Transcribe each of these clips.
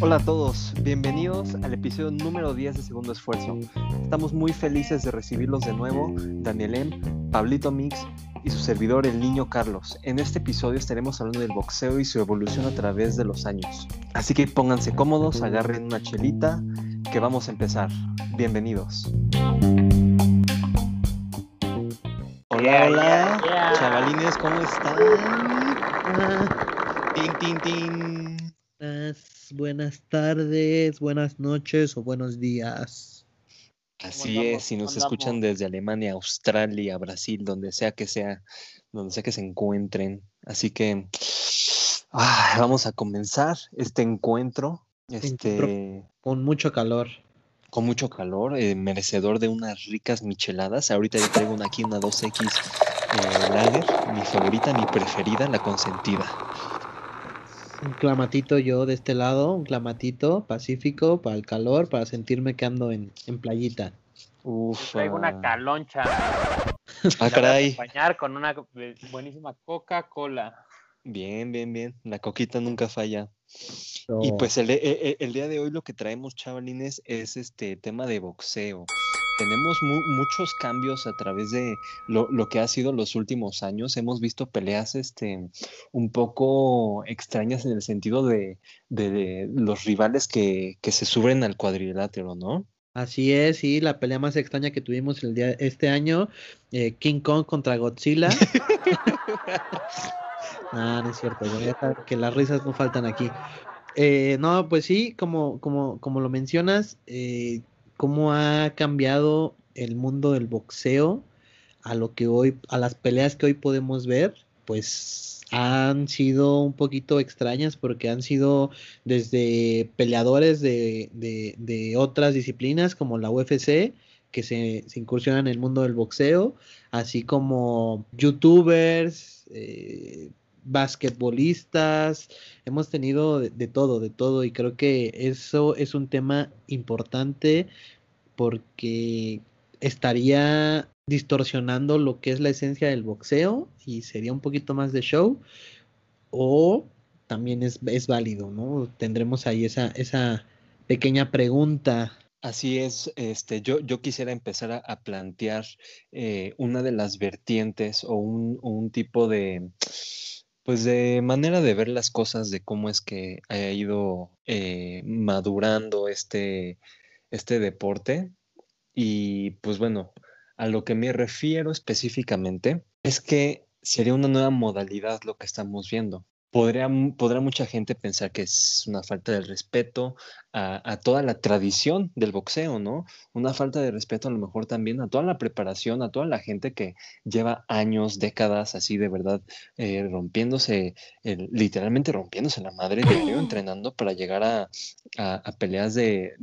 Hola a todos, bienvenidos al episodio número 10 de Segundo Esfuerzo. Estamos muy felices de recibirlos de nuevo, Daniel M., Pablito Mix y su servidor el niño Carlos. En este episodio estaremos hablando del boxeo y su evolución a través de los años. Así que pónganse cómodos, agarren una chelita, que vamos a empezar. Bienvenidos. Hola, hola, chavalines, ¿cómo están? Tin, tin, tin. Buenas tardes, buenas noches o buenos días. Así es, si nos escuchan desde Alemania, Australia, Brasil, donde sea que sea, donde sea que se encuentren. Así que ah, vamos a comenzar este encuentro. Este, con mucho calor. Con mucho calor, eh, merecedor de unas ricas micheladas. Ahorita yo traigo una, aquí una 2X eh, Lager, mi favorita, mi preferida, la consentida un clamatito yo de este lado, un clamatito pacífico para el calor, para sentirme que ando en, en playita. Uf. Traigo una caloncha. Ah, caray. Acompañar con una buenísima Coca-Cola. Bien, bien, bien. La coquita nunca falla. Y pues el, el, el, día de hoy lo que traemos, chavalines, es este tema de boxeo tenemos muchos cambios a través de lo, que ha sido los últimos años. Hemos visto peleas este, un poco extrañas en el sentido de, los rivales que, se suben al cuadrilátero, ¿no? Así es, sí, la pelea más extraña que tuvimos el día, este año, eh, King Kong contra Godzilla. no, no es cierto, que las risas no faltan aquí. Eh, no, pues sí, como, como, como lo mencionas, eh, cómo ha cambiado el mundo del boxeo a lo que hoy, a las peleas que hoy podemos ver, pues han sido un poquito extrañas porque han sido desde peleadores de, otras disciplinas como la UFC, que se, incursionan en el mundo del boxeo, así como youtubers, eh, basquetbolistas, hemos tenido de, todo, de todo, y creo que eso es un tema importante porque estaría distorsionando lo que es la esencia del boxeo y sería un poquito más de show, o también es, es válido, ¿no? Tendremos ahí esa, esa pequeña pregunta Así es, este, yo, yo quisiera empezar a, plantear eh, una de las vertientes o un, un, tipo de, pues de manera de ver las cosas, de cómo es que ha ido eh, madurando este, este deporte. Y pues bueno, a lo que me refiero específicamente es que sería una nueva modalidad lo que estamos viendo podría, podrá mucha gente pensar que es una falta de respeto a, toda la tradición del boxeo, ¿no? Una falta de respeto a lo mejor también a toda la preparación, a toda la gente que lleva años, décadas así de verdad eh, rompiéndose, literalmente rompiéndose la madre diario, entrenando para llegar a, peleas de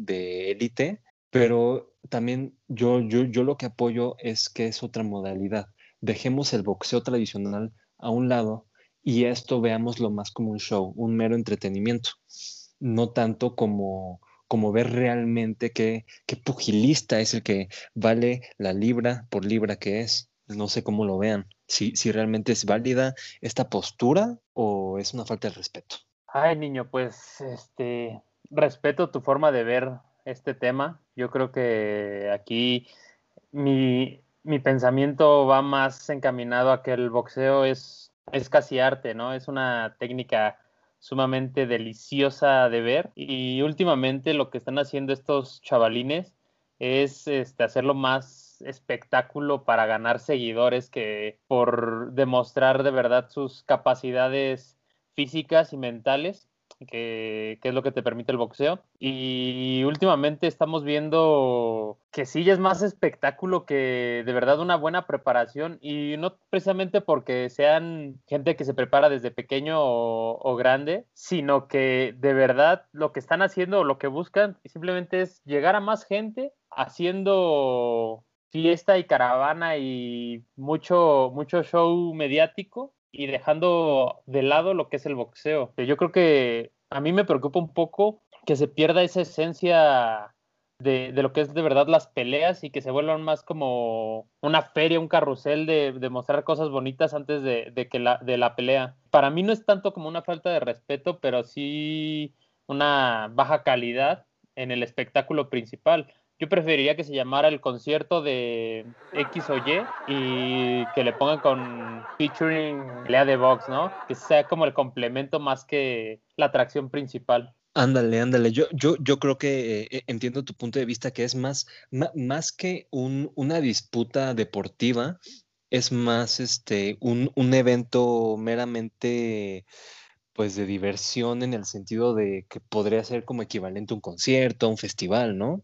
élite, pero también yo, yo, yo lo que apoyo es que es otra modalidad. Dejemos el boxeo tradicional a un lado y esto veámoslo más como un show, un mero entretenimiento, no tanto como, como ver realmente qué, qué pugilista es el que vale la libra por libra que es. No sé cómo lo vean, si, si realmente es válida esta postura o es una falta de respeto. Ay, niño, pues este respeto tu forma de ver este tema. Yo creo que aquí mi, mi pensamiento va más encaminado a que el boxeo es es casi arte, ¿no? Es una técnica sumamente deliciosa de ver y últimamente lo que están haciendo estos chavalines es este, hacerlo más espectáculo para ganar seguidores que por demostrar de verdad sus capacidades físicas y mentales que, es lo que te permite el boxeo. Y últimamente estamos viendo que sí es más espectáculo que de verdad una buena preparación y no precisamente porque sean gente que se prepara desde pequeño o, grande, sino que de verdad lo que están haciendo o lo que buscan simplemente es llegar a más gente haciendo fiesta y caravana y mucho, mucho show mediático y dejando de lado lo que es el boxeo. Yo creo que a mí me preocupa un poco que se pierda esa esencia de, lo que es de verdad las peleas y que se vuelvan más como una feria, un carrusel de, de mostrar cosas bonitas antes de, que la, de la pelea. para mí no es tanto como una falta de respeto, pero sí una baja calidad en el espectáculo principal. Yo preferiría que se llamara el concierto de X o Y y que le pongan con featuring Lea de Vox, ¿no? Que sea como el complemento más que la atracción principal. Ándale, ándale. Yo, yo, yo creo que eh, entiendo tu punto de vista, que es más, más que un, una disputa deportiva, es más este un, un evento meramente pues de diversión en el sentido de que podría ser como equivalente a un concierto, a un festival, ¿no?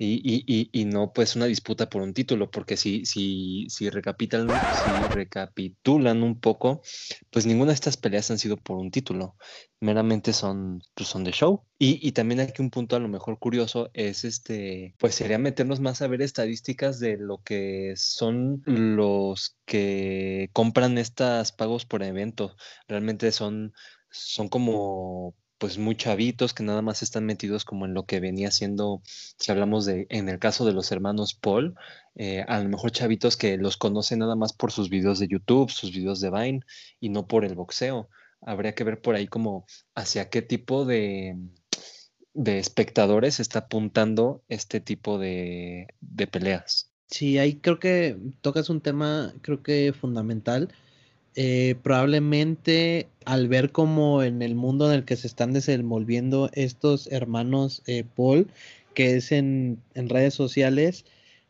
Y, y, y, no pues una disputa por un título, porque si, si, si, recapitulan, si recapitulan un poco, pues ninguna de estas peleas han sido por un título, meramente son, pues son de show. Y, y también aquí un punto a lo mejor curioso es este, pues sería meternos más a ver estadísticas de lo que son los que compran estas pagos por evento. Realmente son, son como pues muy chavitos que nada más están metidos como en lo que venía siendo, si hablamos de, en el caso de los hermanos Paul, eh, a lo mejor chavitos que los conocen nada más por sus videos de YouTube, sus videos de Vine y no por el boxeo. Habría que ver por ahí como hacia qué tipo de, de espectadores está apuntando este tipo de, de peleas. Sí, ahí creo que tocas un tema, creo que fundamental eh, probablemente al ver como en el mundo en el que se están desenvolviendo estos hermanos eh, Paul, que es en, redes sociales,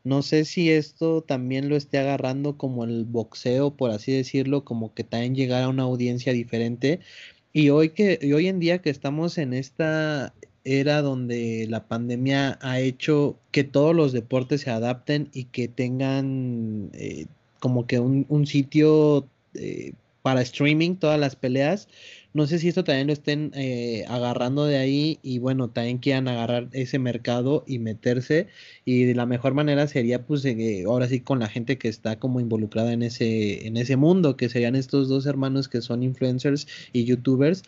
no sé si esto también lo esté agarrando como el boxeo, por así decirlo, como que también llegar a una audiencia diferente. Y hoy que hoy en día que estamos en esta era donde la pandemia ha hecho que todos los deportes se adapten y que tengan eh, como que un, un sitio eh, para streaming todas las peleas. No sé si esto también lo estén eh, agarrando de ahí y bueno, también quieran agarrar ese mercado y meterse. Y de la mejor manera sería pues ahora sí con la gente que está como involucrada en ese, en ese mundo, que serían estos dos hermanos que son influencers y youtubers.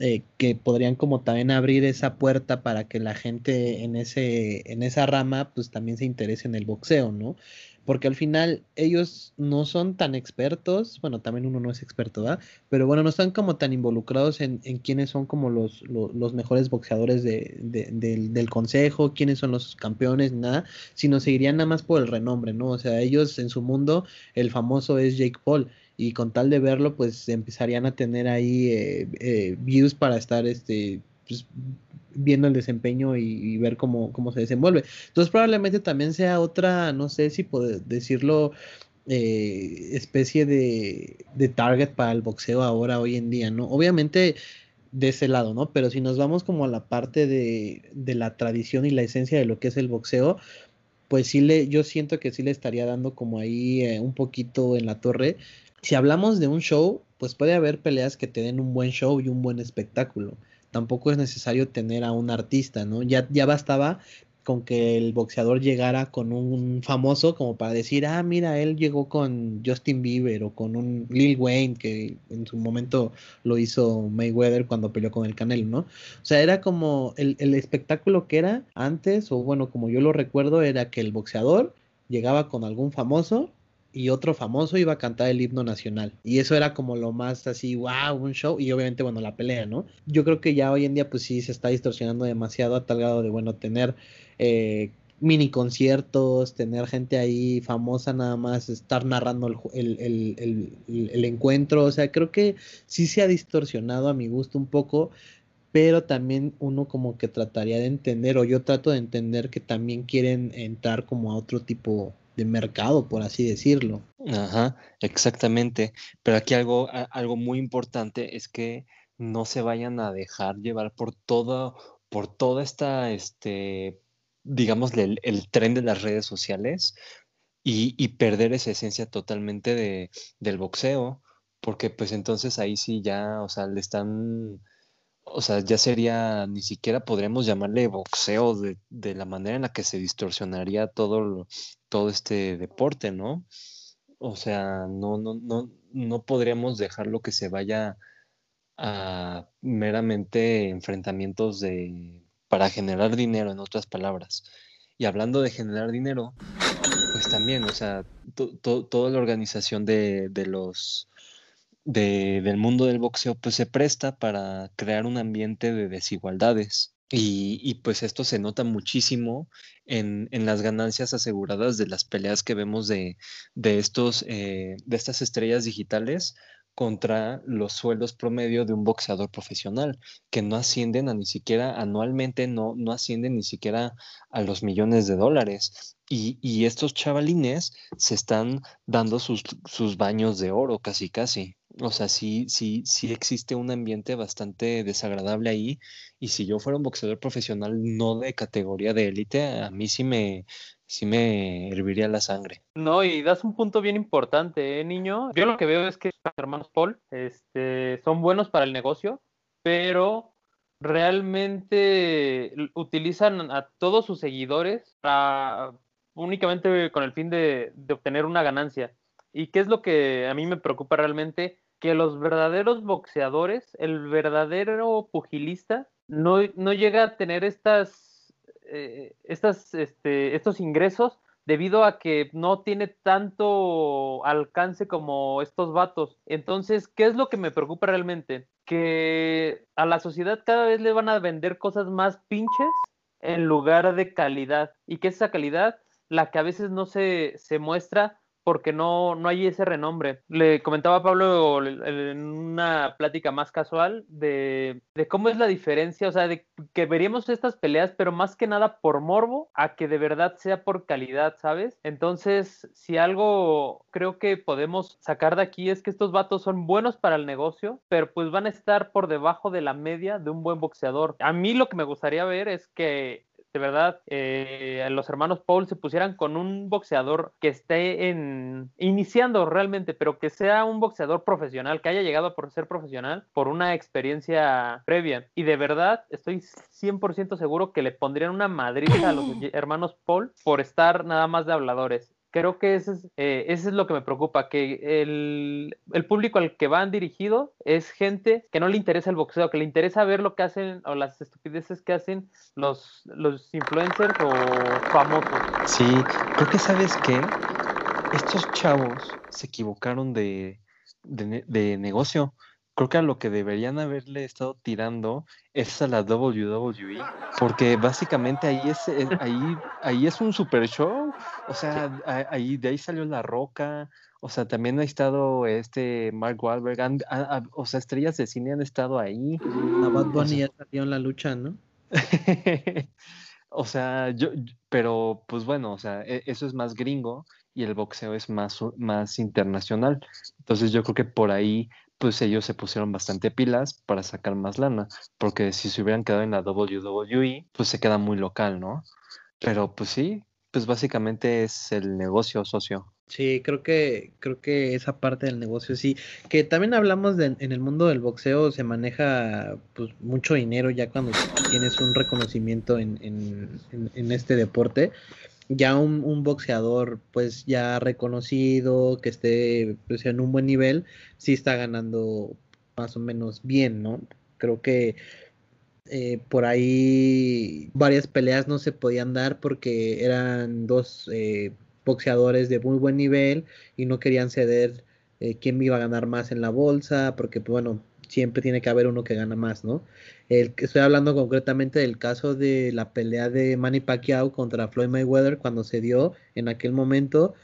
Eh, que podrían como también abrir esa puerta para que la gente en ese en esa rama pues también se interese en el boxeo, ¿no? Porque al final ellos no son tan expertos, bueno, también uno no es experto, ¿verdad? Pero bueno, no están como tan involucrados en, en quiénes son como los, los, mejores boxeadores de, del, consejo, quiénes son los campeones, nada, sino seguirían nada más por el renombre, ¿no? O sea, ellos en su mundo, el famoso es Jake Paul y con tal de verlo, pues empezarían a tener ahí eh, eh, views para estar este, pues, viendo el desempeño y, ver cómo, cómo, se desenvuelve. Entonces probablemente también sea otra, no sé si puedo decirlo, eh, especie de, de, target para el boxeo ahora, hoy en día, ¿no? Obviamente de ese lado, ¿no? Pero si nos vamos como a la parte de, de la tradición y la esencia de lo que es el boxeo, pues sí le, yo siento que sí le estaría dando como ahí eh, un poquito en la torre. Si hablamos de un show, pues puede haber peleas que te den un buen show y un buen espectáculo tampoco es necesario tener a un artista, ¿no? Ya, ya bastaba con que el boxeador llegara con un famoso como para decir, ah, mira, él llegó con Justin Bieber o con un Lil Wayne, que en su momento lo hizo Mayweather cuando peleó con el Canelo, ¿no? O sea, era como el, el espectáculo que era antes, o bueno, como yo lo recuerdo, era que el boxeador llegaba con algún famoso y otro famoso iba a cantar el himno nacional. Y eso era como lo más así, wow, un show. Y obviamente, bueno, la pelea, ¿no? Yo creo que ya hoy en día, pues sí, se está distorsionando demasiado a tal grado de, bueno, tener eh, mini conciertos, tener gente ahí famosa nada más, estar narrando el, el, encuentro. O sea, creo que sí se ha distorsionado a mi gusto un poco pero también uno como que trataría de entender, o yo trato de entender que también quieren entrar como a otro tipo de mercado, por así decirlo. Ajá, exactamente. Pero aquí algo, algo muy importante es que no se vayan a dejar llevar por todo, por toda esta, este, digamos, el, tren de las redes sociales y, y, perder esa esencia totalmente de, del boxeo, porque pues entonces ahí sí ya, o sea, le están o sea, ya sería, ni siquiera podríamos llamarle boxeo de, de, la manera en la que se distorsionaría todo, todo este deporte, ¿no? O sea, no, no, no, no podríamos dejarlo que se vaya a meramente enfrentamientos de, para generar dinero, en otras palabras. Y hablando de generar dinero, pues también, o sea, toda la organización de, de los del mundo del boxeo, pues se presta para crear un ambiente de desigualdades. Y, pues esto se nota muchísimo en, las ganancias aseguradas de las peleas que vemos de, estos, eh, de estas estrellas digitales contra los sueldos promedio de un boxeador profesional, que no ascienden a ni siquiera anualmente, no, no ascienden ni siquiera a los millones de dólares. Y, estos chavalines se están dando sus, sus baños de oro casi casi. O sea, sí, sí, sí existe un ambiente bastante desagradable ahí. Y si yo fuera un boxeador profesional no de categoría de élite, a mí sí me, sí me herviría la sangre. No, y das un punto bien importante, ¿eh, niño. Yo lo que veo es que los hermanos Paul este, son buenos para el negocio, pero realmente utilizan a todos sus seguidores únicamente con el fin de, de obtener una ganancia. ¿Y qué es lo que a mí me preocupa realmente? Que los verdaderos boxeadores, el verdadero pugilista, no, no llega a tener estas, eh, estas, este, estos ingresos debido a que no tiene tanto alcance como estos vatos. Entonces, ¿qué es lo que me preocupa realmente? Que a la sociedad cada vez le van a vender cosas más pinches en lugar de calidad. Y que esa calidad, la que a veces no se, se muestra porque no, no hay ese renombre. Le comentaba a Pablo en una plática más casual de, cómo es la diferencia, o sea, de que veríamos estas peleas, pero más que nada por morbo, a que de verdad sea por calidad, ¿sabes? Entonces, si algo creo que podemos sacar de aquí es que estos vatos son buenos para el negocio, pero pues van a estar por debajo de la media de un buen boxeador. A mí lo que me gustaría ver es que de verdad eh, los hermanos Paul se pusieran con un boxeador que esté en iniciando realmente, pero que sea un boxeador profesional, que haya llegado por ser profesional por una experiencia previa. Y de verdad estoy 100% seguro que le pondrían una madriza a los hermanos Paul por estar nada más de habladores creo que eso es, eh, es lo que me preocupa, que el, el, público al que van dirigido es gente que no le interesa el boxeo, que le interesa ver lo que hacen o las estupideces que hacen los, los influencers o famosos. Sí, creo que sabes que estos chavos se equivocaron de, de, de negocio creo que a lo que deberían haberle estado tirando es a la WWE, porque básicamente ahí es, eh, ahí, ahí es un super show, o sea, ahí de ahí salió La Roca, o sea, también ha estado este Mark Wahlberg, o sea, estrellas de cine han estado ahí. A Bad Bunny ya salió en la lucha, ¿no? o sea, yo, pero pues bueno, o sea, e, eso es más gringo y el boxeo es más, más internacional. Entonces yo creo que por ahí pues ellos se pusieron bastante pilas para sacar más lana, porque si se hubieran quedado en la WWE, pues se queda muy local, ¿no? Pero pues sí, pues básicamente es el negocio socio. Sí, creo que creo que esa parte del negocio sí, que también hablamos de en el mundo del boxeo se maneja pues mucho dinero ya cuando tienes un reconocimiento en, en, en este deporte ya un, boxeador pues ya reconocido, que esté pues, en un buen nivel, sí está ganando más o menos bien, ¿no? Creo que eh, por ahí varias peleas no se podían dar porque eran dos eh, boxeadores de muy buen nivel y no querían ceder eh, quién iba a ganar más en la bolsa, porque pues, bueno, siempre tiene que haber uno que gana más, ¿no? El, estoy hablando concretamente del caso de la pelea de Manny Pacquiao contra Floyd Mayweather cuando se dio en aquel momento.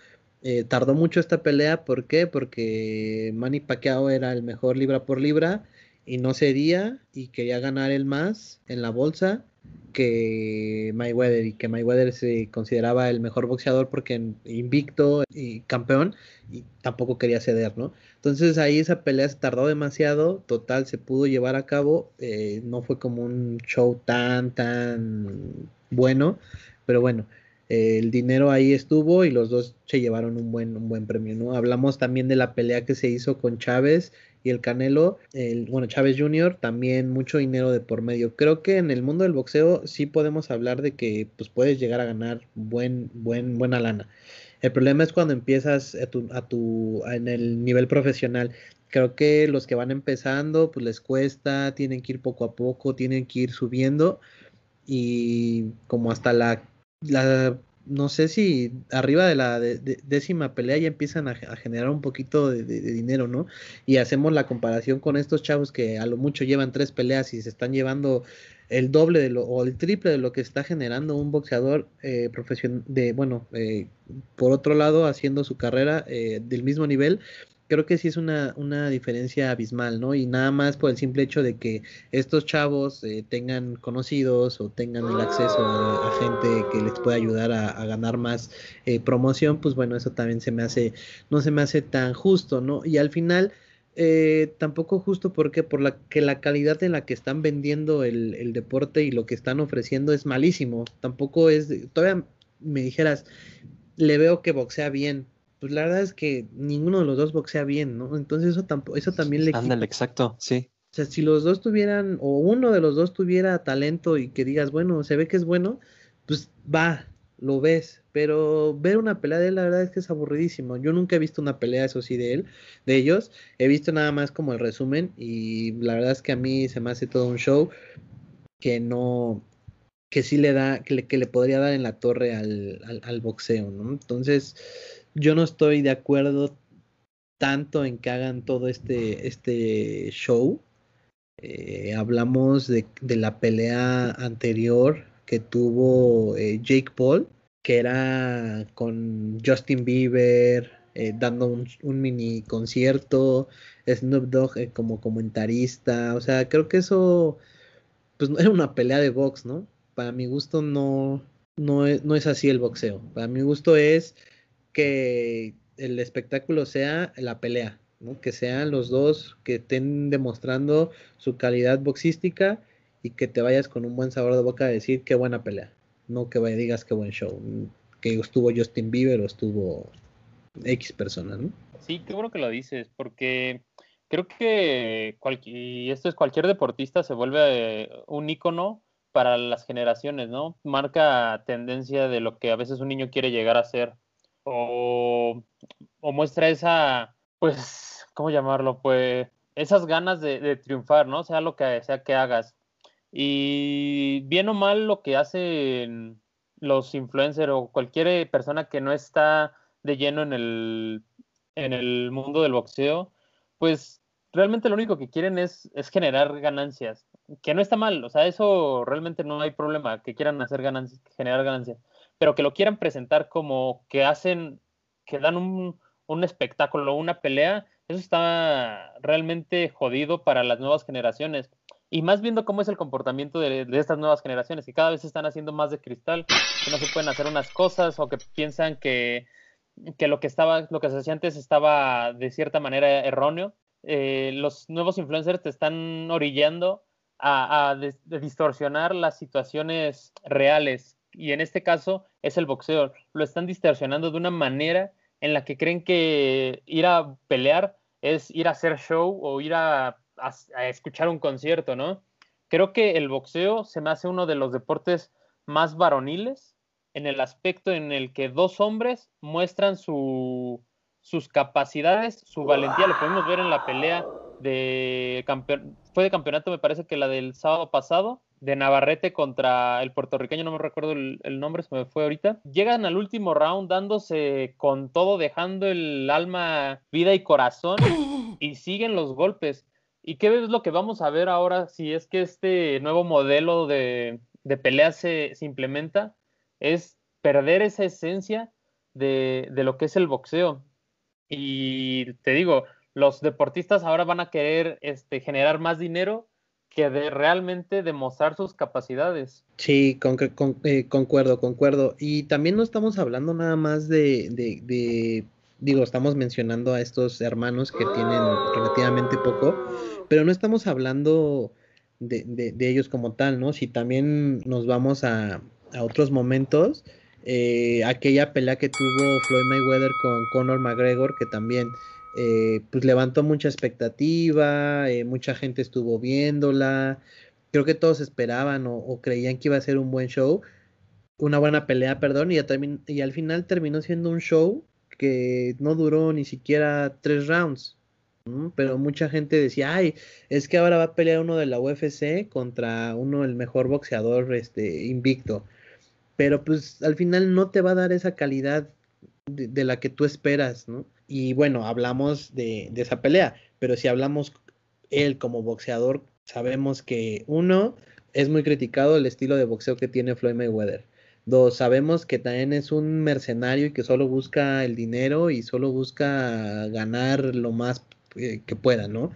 Eh, tardó mucho esta pelea, ¿por qué? Porque Manny Pacquiao era el mejor libra por libra y no cedía y quería ganar el más en la bolsa que Mayweather y que Mayweather se consideraba el mejor boxeador porque invicto y campeón y tampoco quería ceder, ¿no? Entonces ahí esa pelea se tardó demasiado, total se pudo llevar a cabo, eh, no fue como un show tan, tan bueno, pero bueno, el dinero ahí estuvo y los dos se llevaron un buen, un buen premio, ¿no? Hablamos también de la pelea que se hizo con Chávez y el Canelo, el, bueno, Chávez Jr., también mucho dinero de por medio. Creo que en el mundo del boxeo sí podemos hablar de que pues puedes llegar a ganar buen, buen, buena lana. El problema es cuando empiezas a tu, a tu, en el nivel profesional. Creo que los que van empezando, pues les cuesta, tienen que ir poco a poco, tienen que ir subiendo y como hasta la, la no sé si arriba de la décima pelea ya empiezan a, generar un poquito de, dinero, ¿no? Y hacemos la comparación con estos chavos que a lo mucho llevan tres peleas y se están llevando el doble de lo, o el triple de lo que está generando un boxeador eh, profesional, de, bueno, eh, por otro lado, haciendo su carrera eh, del mismo nivel, creo que sí es una, una, diferencia abismal, ¿no? Y nada más por el simple hecho de que estos chavos eh, tengan conocidos o tengan el acceso a, gente que les pueda ayudar a, ganar más eh, promoción, pues bueno, eso también se me hace, no se me hace tan justo, ¿no? Y al final, eh, tampoco justo porque por la que la calidad en la que están vendiendo el, el deporte y lo que están ofreciendo es malísimo. Tampoco es, todavía me dijeras, le veo que boxea bien, pues la verdad es que ninguno de los dos boxea bien, ¿no? Entonces eso tampoco, eso también le Ándale, exacto, sí. O sea, si los dos tuvieran, o uno de los dos tuviera talento y que digas, bueno, se ve que es bueno, pues va, lo ves. Pero ver una pelea de él, la verdad es que es aburridísimo. Yo nunca he visto una pelea, eso sí, de él, de ellos. He visto nada más como el resumen y la verdad es que a mí se me hace todo un show que no, que sí le da, que le, que le podría dar en la torre al, al, al boxeo, ¿no? Entonces, yo no estoy de acuerdo tanto en que hagan todo este, este show. Eh, hablamos de, la pelea anterior que tuvo eh, Jake Paul, que era con Justin Bieber, eh, dando un, mini concierto, Snoop Dogg como comentarista, o sea, creo que eso, pues era una pelea de box, ¿no? Para mi gusto no, no, es, no es así el boxeo, para mi gusto es que el espectáculo sea la pelea, ¿no? que sean los dos que estén demostrando su calidad boxística y que te vayas con un buen sabor de boca a decir qué buena pelea, no que vaya, digas qué buen show, que estuvo Justin Bieber o estuvo X persona, ¿no? Sí, qué bueno que lo dices, porque creo que y esto es cualquier deportista se vuelve un ícono para las generaciones, ¿no? Marca tendencia de lo que a veces un niño quiere llegar a ser o, muestra esa, pues, ¿cómo llamarlo? Pues esas ganas de, triunfar, ¿no? Sea lo que sea que hagas. Y bien o mal lo que hacen los influencers o cualquier persona que no está de lleno en el, en el mundo del boxeo, pues realmente lo único que quieren es, es, generar ganancias, que no está mal, o sea, eso realmente no hay problema, que quieran hacer ganancias, generar ganancias pero que lo quieran presentar como que hacen, que dan un, un espectáculo, una pelea, eso está realmente jodido para las nuevas generaciones. Y más viendo cómo es el comportamiento de, de, estas nuevas generaciones, que cada vez están haciendo más de cristal, que no se pueden hacer unas cosas o que piensan que, que lo que estaba, lo que se hacía antes estaba de cierta manera erróneo. Eh, los nuevos influencers te están orillando a, a distorsionar las situaciones reales y en este caso es el boxeo. Lo están distorsionando de una manera en la que creen que ir a pelear es ir a hacer show o ir a, escuchar un concierto, ¿no? Creo que el boxeo se me hace uno de los deportes más varoniles en el aspecto en el que dos hombres muestran su, sus capacidades, su valentía. Lo podemos ver en la pelea de fue de campeonato, me parece que la del sábado pasado, de Navarrete contra el puertorriqueño, no me recuerdo el, el, nombre, se me fue ahorita. Llegan al último round dándose con todo, dejando el alma, vida y corazón, y siguen los golpes. ¿Y qué es lo que vamos a ver ahora si es que este nuevo modelo de, de pelea se, se, implementa? Es perder esa esencia de, de lo que es el boxeo. Y te digo, los deportistas ahora van a querer este, generar más dinero que de realmente demostrar sus capacidades. Sí, eh, concuerdo, concuerdo. Y también no estamos hablando nada más de, de, de, digo, estamos mencionando a estos hermanos que tienen relativamente poco, pero no estamos hablando de, de ellos como tal, ¿no? Si también nos vamos a, a otros momentos, eh, aquella pelea que tuvo Floyd Mayweather con Conor McGregor, que también eh, pues levantó mucha expectativa, eh, mucha gente estuvo viéndola, creo que todos esperaban o, creían que iba a ser un buen show, una buena pelea, perdón, y, y al final terminó siendo un show que no duró ni siquiera tres rounds. Pero mucha gente decía, ay, es que ahora va a pelear uno de la UFC contra uno el mejor boxeador este, invicto. pero pues al final no te va a dar esa calidad de, la que tú esperas, ¿no? Y bueno, hablamos de, de, esa pelea, pero si hablamos él como boxeador, sabemos que uno, es muy criticado el estilo de boxeo que tiene Floyd Mayweather. Dos, sabemos que también es un mercenario y que solo busca el dinero y solo busca ganar lo más eh, que pueda, ¿no?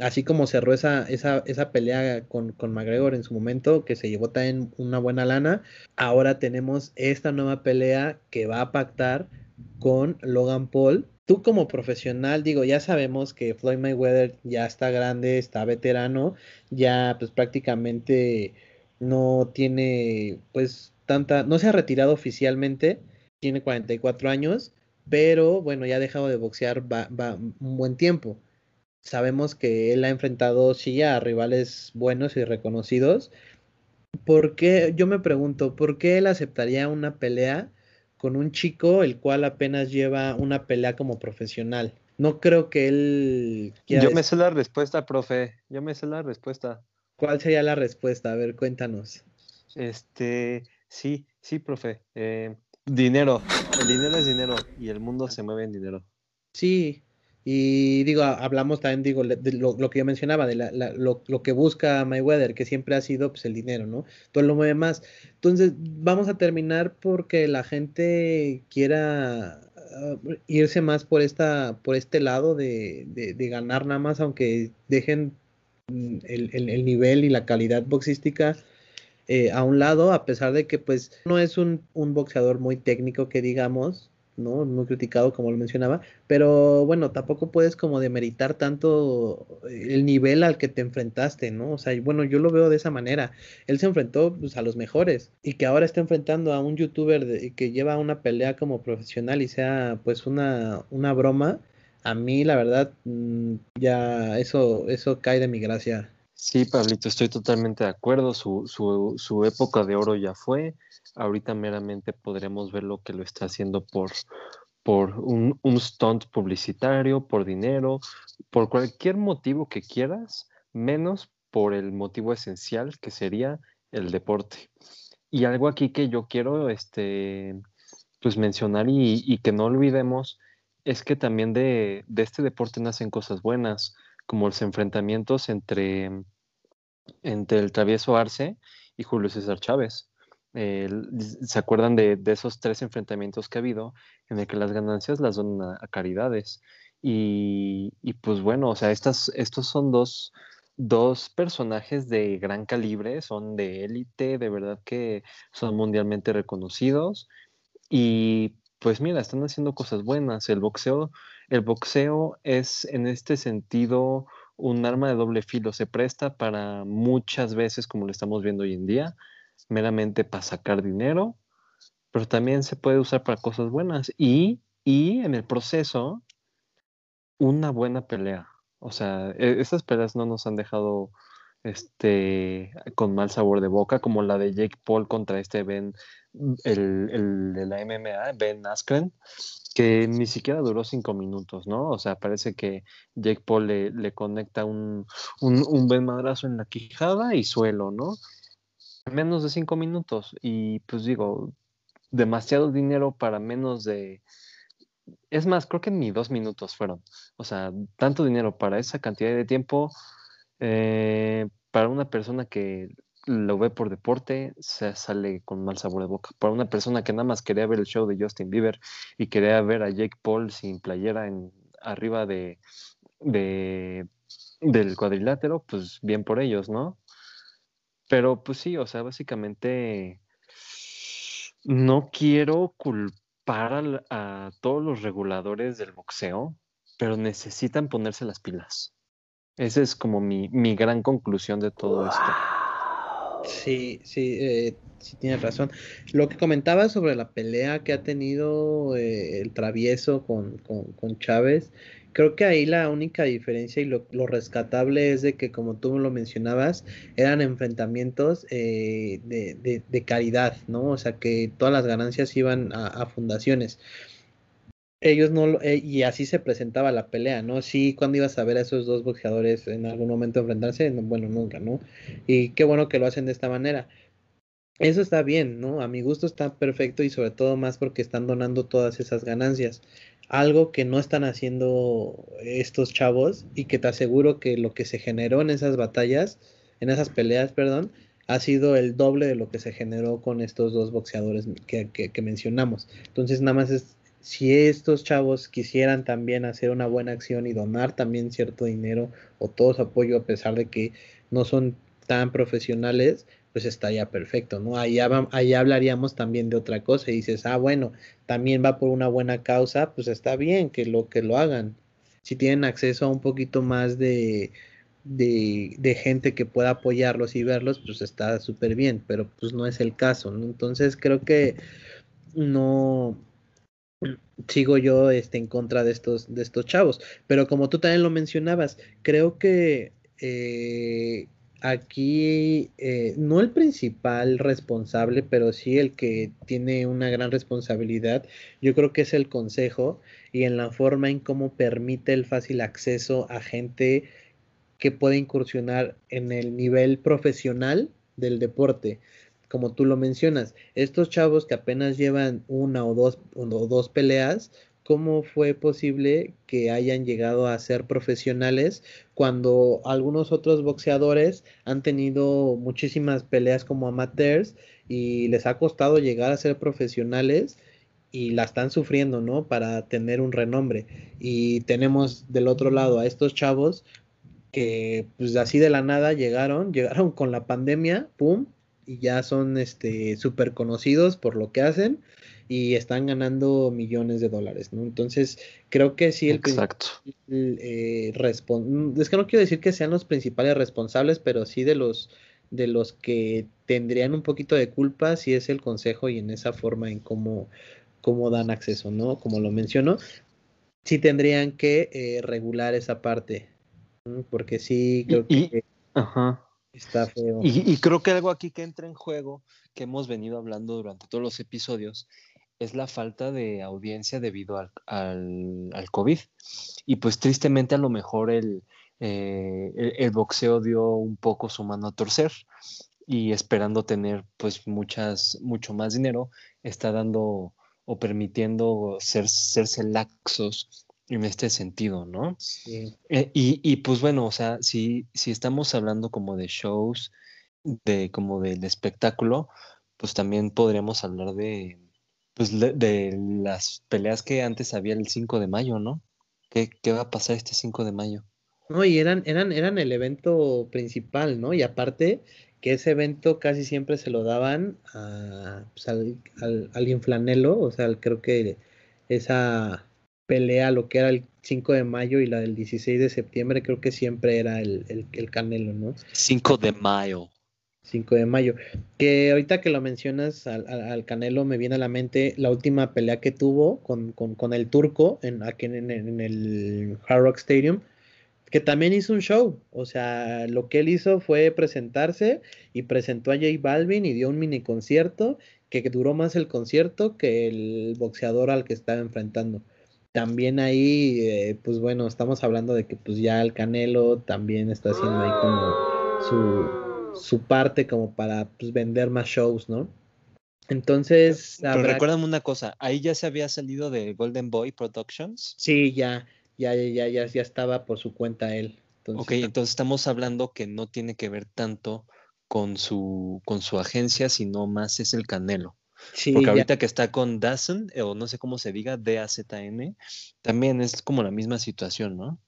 Así como cerró esa, esa, esa pelea con, con, McGregor en su momento, que se llevó también una buena lana, ahora tenemos esta nueva pelea que va a pactar con Logan Paul. Tú como profesional, digo, ya sabemos que Floyd Mayweather ya está grande, está veterano, ya pues prácticamente no tiene pues tanta, no se ha retirado oficialmente, tiene 44 años, pero bueno, ya ha dejado de boxear va, va un buen tiempo sabemos que él ha enfrentado sí a rivales buenos y reconocidos. ¿Por qué? Yo me pregunto, ¿por qué él aceptaría una pelea con un chico el cual apenas lleva una pelea como profesional? No creo que él Yo me sé la respuesta, profe. Yo me sé la respuesta. ¿Cuál sería la respuesta? A ver, cuéntanos. Este, sí, sí, profe. Eh, dinero. El dinero es dinero y el mundo se mueve en dinero. Sí, y digo, hablamos también, digo, de lo, que yo mencionaba, de lo, que busca Mayweather, que siempre ha sido pues, el dinero, ¿no? Todo lo mueve más. Entonces, vamos a terminar porque la gente quiera ah, irse más por esta, por este lado de, de, ganar nada más, aunque dejen mm, el, el, nivel y la calidad boxística eh, a un lado, a pesar de que pues no es un, un boxeador muy técnico que digamos, ¿no? Muy criticado, como lo mencionaba, pero bueno, tampoco puedes como demeritar tanto el nivel al que te enfrentaste, ¿no? O sea, bueno, yo lo veo de esa manera. Él se enfrentó pues, a los mejores y que ahora está enfrentando a un youtuber que lleva una pelea como profesional y sea pues una, una broma, a mí la verdad mm, ya eso, eso cae de mi gracia. Sí, Pablito, estoy totalmente de acuerdo. Su, su, su época de oro ya fue ahorita meramente podremos ver lo que lo está haciendo por, por un, un stunt publicitario, por dinero, por cualquier motivo que quieras, menos por el motivo esencial que sería el deporte. Y algo aquí que yo quiero este, pues mencionar y, que no olvidemos es que también de, de, este deporte nacen cosas buenas, como los enfrentamientos entre, entre el travieso Arce y Julio César Chávez. ¿Se acuerdan de, esos tres enfrentamientos que ha habido en el que las ganancias las dan a, caridades? Y, pues bueno, o sea, estas, estos son dos, dos personajes de gran calibre, son de élite, de verdad que son mundialmente reconocidos. Y pues mira, están haciendo cosas buenas. El boxeo, el boxeo es en este sentido un arma de doble filo. Se presta para muchas veces, como lo estamos viendo hoy en día, meramente para sacar dinero, pero también se puede usar para cosas buenas y, y en el proceso una buena pelea. O sea, e, esas peleas no nos han dejado este con mal sabor de boca, como la de Jake Paul contra este Ben, el, el de la MMA, Ben Askren, que ni siquiera duró cinco minutos, ¿no? O sea, parece que Jake Paul le, le conecta un, un, un buen madrazo en la quijada y suelo, ¿no? Menos de cinco minutos. Y pues digo, demasiado dinero para menos de... Es más, creo que ni dos minutos fueron. O sea, tanto dinero para esa cantidad de tiempo, eh, para una persona que lo ve por deporte, se sale con mal sabor de boca. Para una persona que nada más quería ver el show de Justin Bieber y quería ver a Jake Paul sin playera en, arriba de, de del cuadrilátero, pues bien por ellos, ¿no? Pero pues sí, o sea, básicamente no quiero culpar a, todos los reguladores del boxeo, pero necesitan ponerse las pilas. Esa es como mi, mi gran conclusión de todo esto. Sí, sí, eh, sí tienes razón. Lo que comentaba sobre la pelea que ha tenido eh, el travieso con, con, con Chávez, Creo que ahí la única diferencia y lo, rescatable es de que, como tú lo mencionabas, eran enfrentamientos eh, de, de, caridad, ¿no? O sea, que todas las ganancias iban a, fundaciones. Ellos no, eh, y así se presentaba la pelea, ¿no? Sí, cuando ibas a ver a esos dos boxeadores en algún momento enfrentarse, bueno, nunca, ¿no? Y qué bueno que lo hacen de esta manera. eso está bien, ¿no? A mi gusto está perfecto y sobre todo más porque están donando todas esas ganancias. Algo que no están haciendo estos chavos y que te aseguro que lo que se generó en esas batallas, en esas peleas, perdón, ha sido el doble de lo que se generó con estos dos boxeadores que, mencionamos. Entonces nada más es, si estos chavos quisieran también hacer una buena acción y donar también cierto dinero o todo su apoyo a pesar de que no son tan profesionales, pues estaría perfecto, ¿no? Ahí, hablaríamos también de otra cosa y dices, ah, bueno, también va por una buena causa, pues está bien que lo que lo hagan. Si tienen acceso a un poquito más de, de, de gente que pueda apoyarlos y verlos, pues está súper bien, pero pues no es el caso, ¿no? Entonces creo que no sigo yo este, en contra de estos, de estos chavos. Pero como tú también lo mencionabas, creo que eh, aquí eh, no el principal responsable, pero sí el que tiene una gran responsabilidad, yo creo que es el consejo y en la forma en cómo permite el fácil acceso a gente que puede incursionar en el nivel profesional del deporte. Como tú lo mencionas, estos chavos que apenas llevan una o dos, o dos peleas, cómo fue posible que hayan llegado a ser profesionales cuando algunos otros boxeadores han tenido muchísimas peleas como amateurs y les ha costado llegar a ser profesionales y la están sufriendo, ¿no? Para tener un renombre. Y tenemos del otro lado a estos chavos que pues así de la nada llegaron, llegaron con la pandemia, pum, y ya son este súper conocidos por lo que hacen y están ganando millones de dólares, ¿no? Entonces, creo que sí el Exacto. Eh, es que no quiero decir que sean los principales responsables, pero sí de los de los que tendrían un poquito de culpa si es el consejo y en esa forma en cómo, cómo dan acceso, ¿no? Como lo menciono, sí tendrían que eh, regular esa parte, porque sí creo que está feo. Y, y, creo que algo aquí que entra en juego, que hemos venido hablando durante todos los episodios, es la falta de audiencia debido al, al, COVID. Y pues tristemente a lo mejor el, eh, el, boxeo dio un poco su mano a torcer y esperando tener pues muchas, mucho más dinero, está dando o permitiendo ser, serse laxos en este sentido, ¿no? Sí. Eh, y, y, pues bueno, o sea, si, si estamos hablando como de shows, de como del espectáculo, pues también podríamos hablar de, pues de las peleas que antes había el 5 de mayo, ¿no? ¿Qué, va a pasar este 5 de mayo? No, y eran, eran, eran el evento principal, ¿no? Y aparte que ese evento casi siempre se lo daban a, pues, al, al, inflanelo, o sea, creo que esa pelea, lo que era el 5 de mayo y la del 16 de septiembre, creo que siempre era el, el, el Canelo, ¿no? 5 de mayo. 5 de mayo. Que ahorita que lo mencionas al, Canelo me viene a la mente la última pelea que tuvo con, con, el turco en, aquí en, el Hard Rock Stadium, que también hizo un show. O sea, lo que él hizo fue presentarse y presentó a J Balvin y dio un mini concierto que duró más el concierto que el boxeador al que estaba enfrentando. También ahí, eh, pues bueno, estamos hablando de que pues ya el Canelo también está haciendo ahí como su su parte como para pues, vender más shows, ¿no? Entonces. Pero recuérdame una cosa, ahí ya se había salido de Golden Boy Productions. Sí, ya, ya, ya, ya, ya estaba por su cuenta él. ok, entonces estamos hablando que no tiene que ver tanto con su, con su agencia, sino más es el Canelo. Sí, Porque ahorita que está con Dazn, o no sé cómo se diga, D-A-Z-N, también es como la misma situación, ¿no?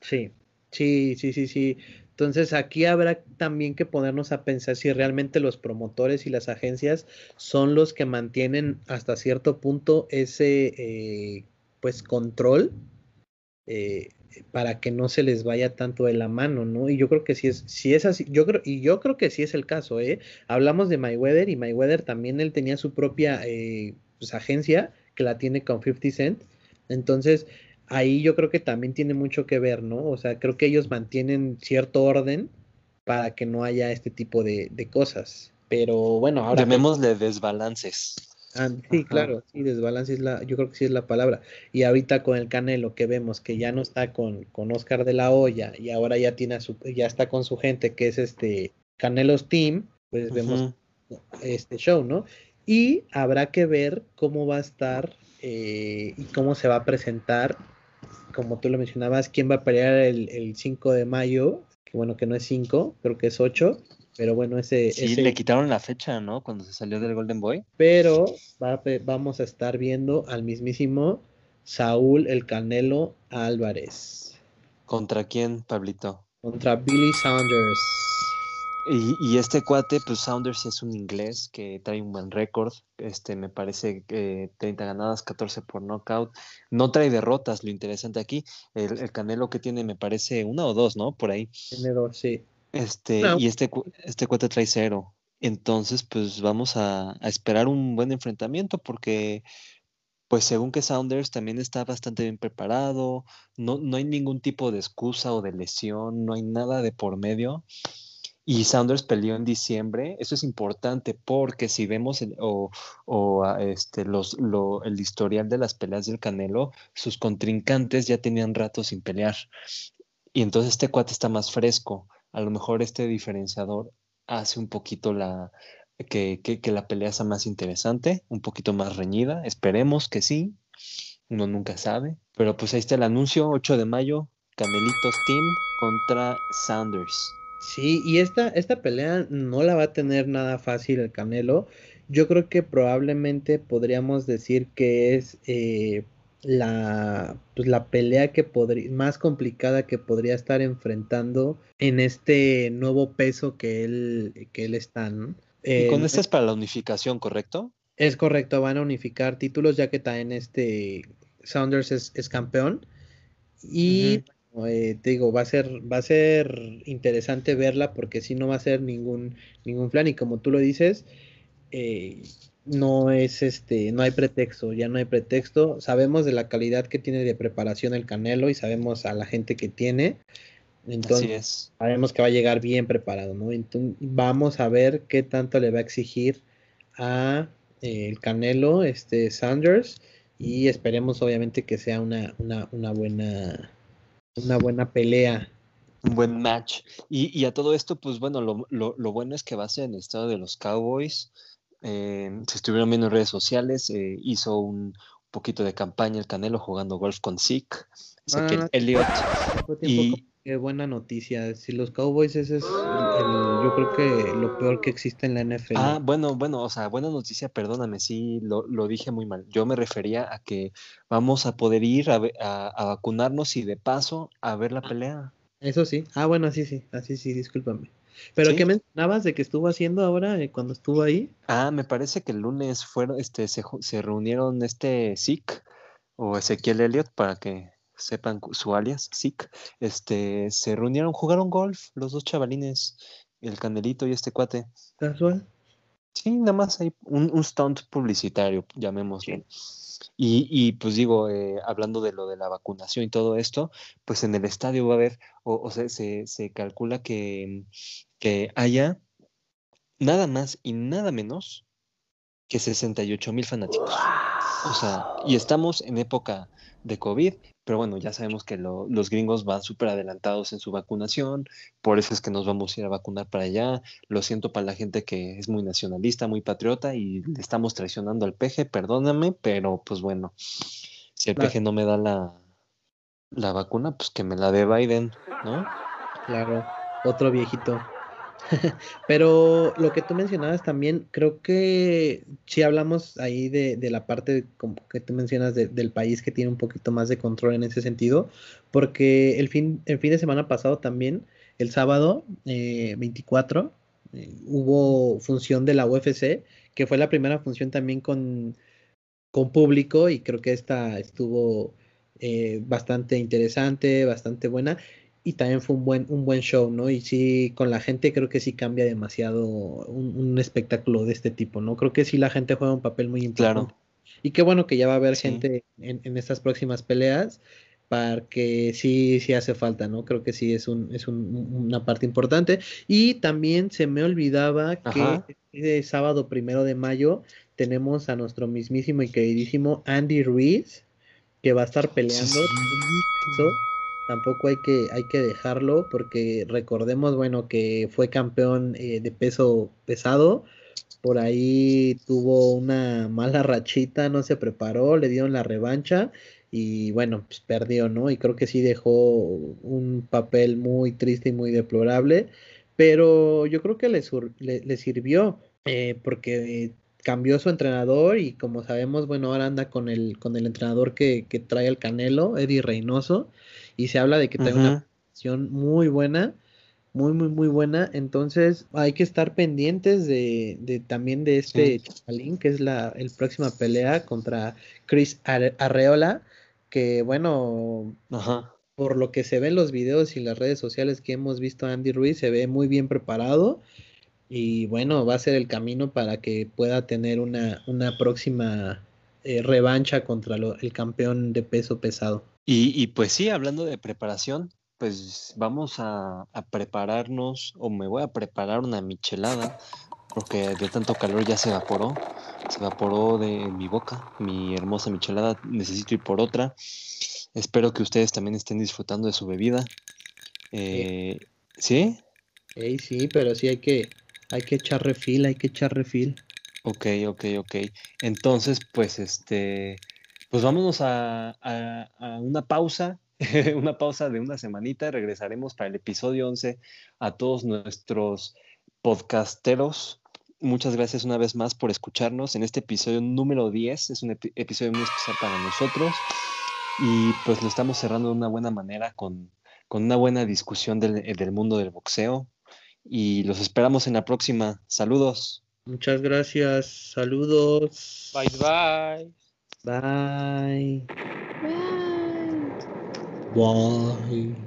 Sí, sí, sí, sí, sí. Entonces aquí habrá también que ponernos a pensar si realmente los promotores y las agencias son los que mantienen hasta cierto punto ese eh, pues control eh, para que no se les vaya tanto de la mano, ¿no? Y yo creo que sí es, si es así, yo creo, y yo creo que sí es el caso, ¿eh? Hablamos de Mayweather y Mayweather también él tenía su propia eh, pues, agencia que la tiene con 50 Cent. Entonces, ahí yo creo que también tiene mucho que ver, ¿no? O sea, creo que ellos mantienen cierto orden para que no haya este tipo de, cosas. Pero bueno, ahora. Llamémosle desbalances. Ah, sí, claro, sí, desbalance es la, yo creo que sí es la palabra. Y ahorita con el Canelo que vemos que ya no está con, con Oscar de la Hoya y ahora ya tiene su, ya está con su gente que es este Canelos Team, pues vemos este show, ¿no? Y habrá que ver cómo va a estar eh, y cómo se va a presentar, como tú lo mencionabas, quién va a pelear el, el 5 de mayo, que bueno que no es 5, creo que es 8, pero bueno, ese... Sí, ese... le quitaron la fecha, ¿no? Cuando se salió del Golden Boy. Pero va, vamos a estar viendo al mismísimo Saúl El Canelo Álvarez. ¿Contra quién, Pablito? Contra Billy Saunders. Y, y, este cuate, pues Saunders es un inglés que trae un buen récord. Este, me parece que 30 ganadas, 14 por knockout. No trae derrotas, lo interesante aquí. El, el, Canelo que tiene, me parece una o dos, ¿no? Por ahí. Tiene dos, sí. Este, no. y este, este cuate trae cero. Entonces, pues vamos a, a, esperar un buen enfrentamiento porque, pues según que Saunders también está bastante bien preparado, no, no hay ningún tipo de excusa o de lesión, no hay nada de por medio. Y Saunders peleó en diciembre. Eso es importante porque si vemos el, o, o este, los, lo, el historial de las peleas del Canelo, sus contrincantes ya tenían rato sin pelear. Y entonces este cuate está más fresco. A lo mejor este diferenciador hace un poquito la, que, que, que la pelea sea más interesante, un poquito más reñida. Esperemos que sí. Uno nunca sabe. Pero pues ahí está el anuncio, 8 de mayo, Canelitos Team contra Saunders. Sí, y esta, esta pelea no la va a tener nada fácil el Canelo. Yo creo que probablemente podríamos decir que es eh, la, pues, la pelea que podría, más complicada que podría estar enfrentando en este nuevo peso que él, que él está. ¿no? Eh, y con esta es para la unificación, ¿correcto? Es correcto, van a unificar títulos ya que también este Saunders es, es campeón. Y uh -huh. Eh, te digo, va a ser, va a ser interesante verla porque si no va a ser ningún, ningún plan, y como tú lo dices, eh, no es este, no hay pretexto, ya no hay pretexto. Sabemos de la calidad que tiene de preparación el Canelo y sabemos a la gente que tiene. Entonces, sabemos que va a llegar bien preparado, ¿no? Entonces, vamos a ver qué tanto le va a exigir a eh, el Canelo, este Sanders, y esperemos obviamente que sea una, una, una buena una buena pelea. Un buen match. Y, y a todo esto, pues bueno, lo, lo, lo, bueno es que va a ser en el estado de los Cowboys. Eh, se estuvieron viendo en redes sociales, eh, hizo un poquito de campaña el Canelo jugando golf con Zeke, ah, Elliott. Y... Qué buena noticia. Si los Cowboys ese es el, el, yo creo que lo peor que existe en la NFL. Ah, bueno, bueno, o sea, buena noticia, perdóname, sí, lo, lo dije muy mal. Yo me refería a que vamos a poder ir a, a, a, vacunarnos y de paso a ver la pelea. Eso sí. Ah, bueno, así sí, así sí, discúlpame. ¿Pero ¿Sí? qué mencionabas de que estuvo haciendo ahora eh, cuando estuvo ahí? Ah, me parece que el lunes fueron, este, se, se reunieron este Zeke o Ezequiel Elliott para que sepan su alias, Zik, este, se reunieron, jugaron golf, los dos chavalines, el Candelito y este cuate. ¿Casual? Sí, nada más hay un, un stunt publicitario, llamémoslo. Y, y, pues digo, eh, hablando de lo de la vacunación y todo esto, pues en el estadio va a haber, o, o sea, se, se calcula que, que haya nada más y nada menos que 68 mil fanáticos. O sea, y estamos en época de COVID, pero bueno, ya sabemos que lo, los gringos van súper adelantados en su vacunación, por eso es que nos vamos a ir a vacunar para allá. Lo siento para la gente que es muy nacionalista, muy patriota y le estamos traicionando al peje, perdóname, pero pues bueno, si el claro. peje no me da la, la vacuna, pues que me la dé Biden, ¿no? Claro, otro viejito. Pero lo que tú mencionabas también, creo que si hablamos ahí de, la parte como que tú mencionas de, del país que tiene un poquito más de control en ese sentido, porque el fin, el fin de semana pasado también, el sábado eh, 24, eh, hubo función de la UFC, que fue la primera función también con, con público y creo que esta estuvo eh, bastante interesante, bastante buena y también fue un buen, un buen show, ¿no? Y sí, con la gente creo que sí cambia demasiado un, un espectáculo de este tipo, ¿no? Creo que sí la gente juega un papel muy importante. Claro. Y qué bueno que ya va a haber sí. gente en, en, estas próximas peleas, para que sí, sí hace falta, ¿no? Creo que sí es, un, es un, una parte importante. Y también se me olvidaba Ajá. que este sábado primero de mayo tenemos a nuestro mismísimo y queridísimo Andy Ruiz, que va a estar peleando. Sí tampoco hay que, hay que dejarlo porque recordemos, bueno, que fue campeón eh, de peso pesado, por ahí tuvo una mala rachita, no se preparó, le dieron la revancha y bueno, pues perdió, ¿no? Y creo que sí dejó un papel muy triste y muy deplorable, pero yo creo que le, le, sirvió eh, porque cambió su entrenador y como sabemos, bueno, ahora anda con el, con el entrenador que, que trae el Canelo, Eddie Reynoso, y se habla de que trae una posición muy buena muy, muy, muy buena. Entonces hay que estar pendientes de, de también de este chavalín, que es la el próxima pelea contra Chris Arreola, que bueno, por lo que se ve en los videos y las redes sociales que hemos visto a Andy Ruiz, se ve muy bien preparado. Y bueno, va a ser el camino para que pueda tener una, una próxima eh, revancha contra el campeón de peso pesado. Y, y, pues sí, hablando de preparación, pues vamos a, prepararnos, o me voy a preparar una michelada, porque de tanto calor ya se evaporó, se evaporó de mi boca, mi hermosa michelada, necesito ir por otra. Espero que ustedes también estén disfrutando de su bebida. Eh, ¿Sí? sí, pero sí hay que, hay que echar refil, hay que echar refil. Ok, ok, ok. Entonces, pues este, pues vámonos a, a una pausa una pausa de una semanita, regresaremos para el episodio 11 a todos nuestros podcasteros. Muchas gracias una vez más por escucharnos en este episodio número 10. Es un episodio muy especial para nosotros y pues lo estamos cerrando de una buena manera con, con una buena discusión del, del mundo del boxeo y los esperamos en la próxima. Saludos. Muchas gracias. Saludos. Bye bye. Bye. Bye. Why?